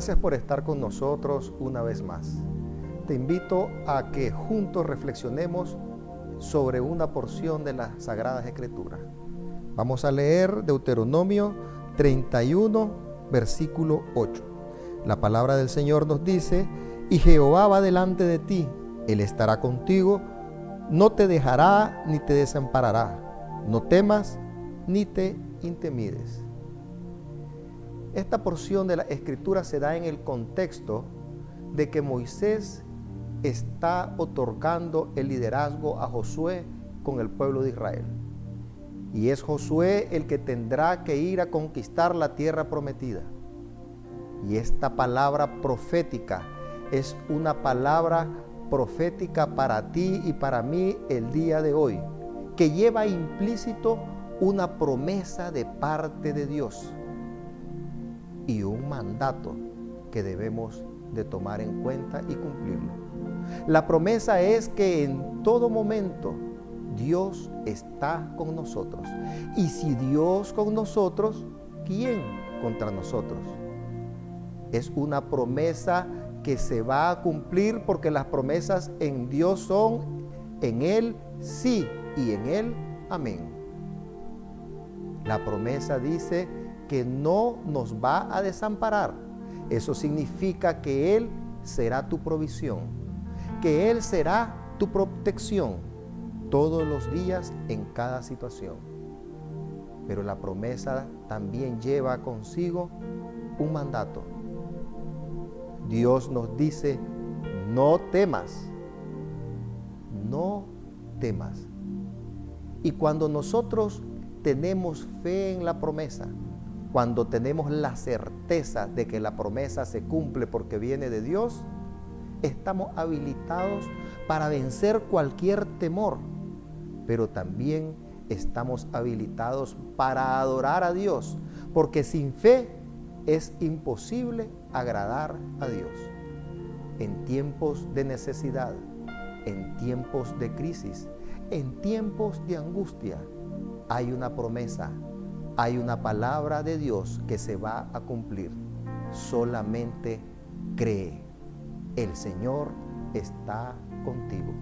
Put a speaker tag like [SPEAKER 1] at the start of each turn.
[SPEAKER 1] Gracias por estar con nosotros una vez más. Te invito a que juntos reflexionemos sobre una porción de las Sagradas Escrituras. Vamos a leer Deuteronomio 31, versículo 8. La palabra del Señor nos dice, y Jehová va delante de ti, Él estará contigo, no te dejará ni te desamparará, no temas ni te intimides. Esta porción de la escritura se da en el contexto de que Moisés está otorgando el liderazgo a Josué con el pueblo de Israel. Y es Josué el que tendrá que ir a conquistar la tierra prometida. Y esta palabra profética es una palabra profética para ti y para mí el día de hoy, que lleva implícito una promesa de parte de Dios y un mandato que debemos de tomar en cuenta y cumplirlo. La promesa es que en todo momento Dios está con nosotros. Y si Dios con nosotros, ¿quién contra nosotros? Es una promesa que se va a cumplir porque las promesas en Dios son en Él sí y en Él amén. La promesa dice que no nos va a desamparar. Eso significa que Él será tu provisión, que Él será tu protección todos los días en cada situación. Pero la promesa también lleva consigo un mandato. Dios nos dice, no temas, no temas. Y cuando nosotros tenemos fe en la promesa, cuando tenemos la certeza de que la promesa se cumple porque viene de Dios, estamos habilitados para vencer cualquier temor, pero también estamos habilitados para adorar a Dios, porque sin fe es imposible agradar a Dios. En tiempos de necesidad, en tiempos de crisis, en tiempos de angustia, hay una promesa hay una palabra de Dios que se va a cumplir. Solamente cree. El Señor está contigo.